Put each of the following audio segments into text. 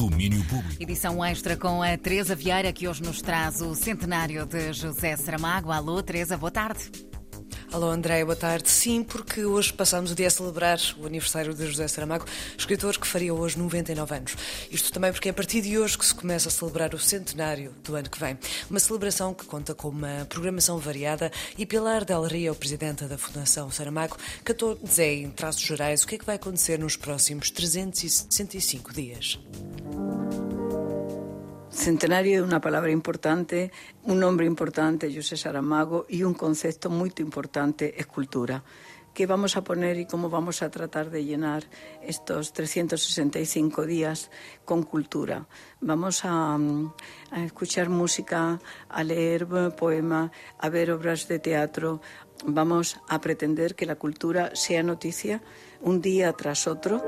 Domínio Público. Edição extra com a Teresa Vieira, que hoje nos traz o centenário de José Saramago. Alô, Teresa, boa tarde. Alô André, boa tarde. Sim, porque hoje passamos o dia a celebrar o aniversário de José Saramago, escritor que faria hoje 99 anos. Isto também porque é a partir de hoje que se começa a celebrar o centenário do ano que vem. Uma celebração que conta com uma programação variada e Pilar Del Rio, presidenta da Fundação Saramago, cantou dizer em traços gerais o que é que vai acontecer nos próximos 365 dias. Centenario é unha palabra importante, un nombre importante, José Saramago, e un concepto moito importante, escultura. que vamos a poner y cómo vamos a tratar de llenar estos 365 días con cultura. Vamos a, a escuchar música, a leer poema, a ver obras de teatro. Vamos a pretender que la cultura sea noticia un día tras otro.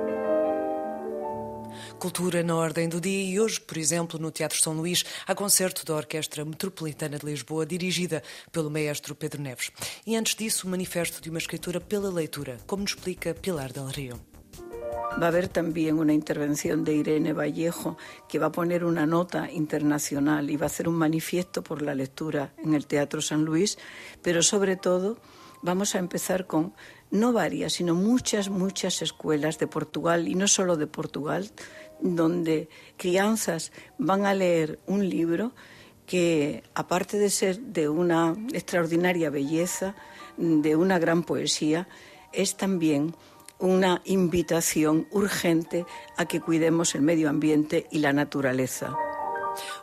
Cultura na ordem do dia e hoje, por exemplo, no Teatro São Luís, há concerto da Orquestra Metropolitana de Lisboa, dirigida pelo maestro Pedro Neves. E antes disso, o manifesto de uma escritura pela leitura, como nos explica Pilar Del Rio. Va a haber también una intervención de Irene Vallejo que va a poner una nota internacional y va a hacer un manifiesto por la lectura en el Teatro San Luis, pero sobre todo vamos a empezar con no varias, sino muchas, muchas escuelas de Portugal y no solo de Portugal, donde crianzas van a leer un libro que, aparte de ser de una extraordinaria belleza, de una gran poesía, es también una invitación urgente a que cuidemos el medio ambiente y la naturaleza.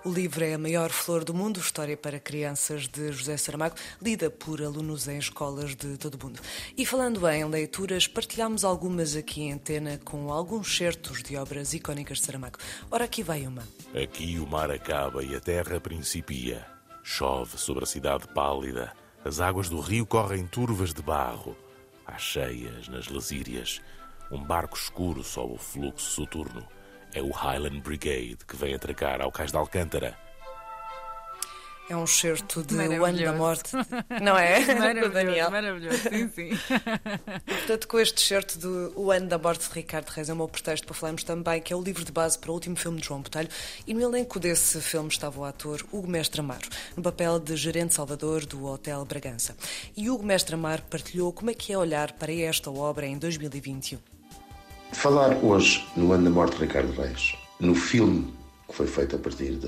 O livro é a maior flor do mundo, História para Crianças de José Saramago, lida por alunos em escolas de todo o mundo. E falando em leituras, partilhamos algumas aqui em antena com alguns certos de obras icónicas de Saramago. Ora, aqui vai uma. Aqui o mar acaba e a terra principia. Chove sobre a cidade pálida. As águas do rio correm turvas de barro. Há cheias nas lesírias. Um barco escuro sob o fluxo soturno é o Highland Brigade que vem atracar ao Cais de Alcântara. É um certo de O Ano da Morte, não é? Maravilhoso, Daniel. maravilhoso, sim, sim. Portanto, com este certo do O Ano da Morte de Ricardo Reis, é o meu pretexto para falarmos também que é o livro de base para o último filme de João Botelho e no elenco desse filme estava o ator Hugo Mestre Amaro, no papel de gerente salvador do Hotel Bragança. E Hugo Mestre Amaro partilhou como é que é olhar para esta obra em 2021. Falar hoje no ano da morte de Ricardo Reis, no filme que foi feito a partir de,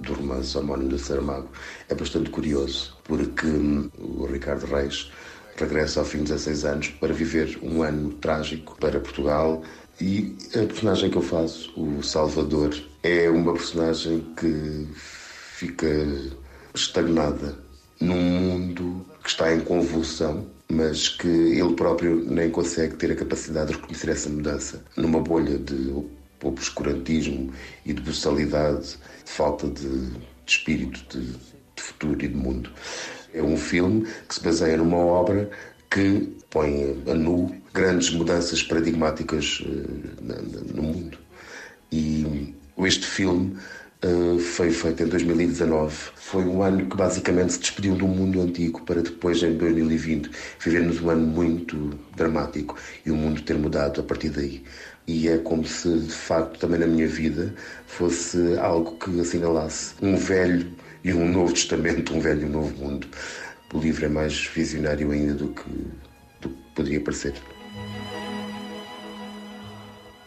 do romance homónimo de Saramago, é bastante curioso, porque hum, o Ricardo Reis regressa ao fim de 16 anos para viver um ano trágico para Portugal. E a personagem que eu faço, o Salvador, é uma personagem que fica estagnada num mundo que está em convulsão mas que ele próprio nem consegue ter a capacidade de reconhecer essa mudança. Numa bolha de obscurantismo e de brutalidade, de falta de, de espírito, de, de futuro e de mundo. É um filme que se baseia numa obra que põe a nu grandes mudanças paradigmáticas uh, no mundo. E este filme foi feito em 2019. Foi um ano que basicamente se despediu do mundo antigo para depois, em 2020, vivermos um ano muito dramático e o mundo ter mudado a partir daí. E é como se, de facto, também na minha vida fosse algo que assinalasse um velho e um novo testamento, um velho e um novo mundo. O livro é mais visionário ainda do que, do que poderia parecer.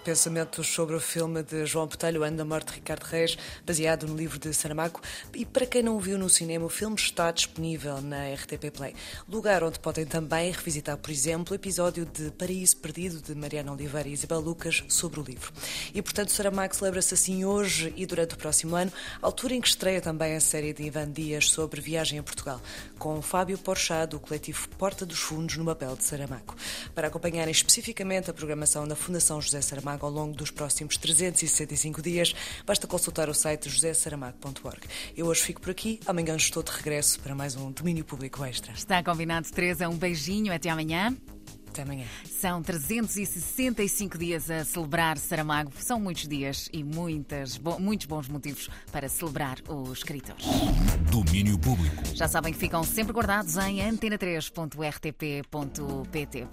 Pensamentos sobre o filme de João Botelho, Ano da Morte de Ricardo Reis, baseado no livro de Saramago. E para quem não o viu no cinema, o filme está disponível na RTP Play. Lugar onde podem também revisitar, por exemplo, o episódio de Paraíso Perdido de Mariana Oliveira e Isabel Lucas sobre o livro. E portanto, Saramago celebra-se assim hoje e durante o próximo ano, altura em que estreia também a série de Ivan Dias sobre viagem a Portugal, com Fábio Porchat, do coletivo Porta dos Fundos, no papel de Saramago. Para acompanharem especificamente a programação da Fundação José Saramago, Saramago ao longo dos próximos 365 dias, basta consultar o site josésaramago.org. Eu hoje fico por aqui, amanhã estou de regresso para mais um Domínio Público Extra. Está combinado, Teresa. Um beijinho, até amanhã. Até amanhã. São 365 dias a celebrar Saramago. São muitos dias e muitas, bo muitos bons motivos para celebrar os escritores. Domínio Público. Já sabem que ficam sempre guardados em antena3.rtp.pt.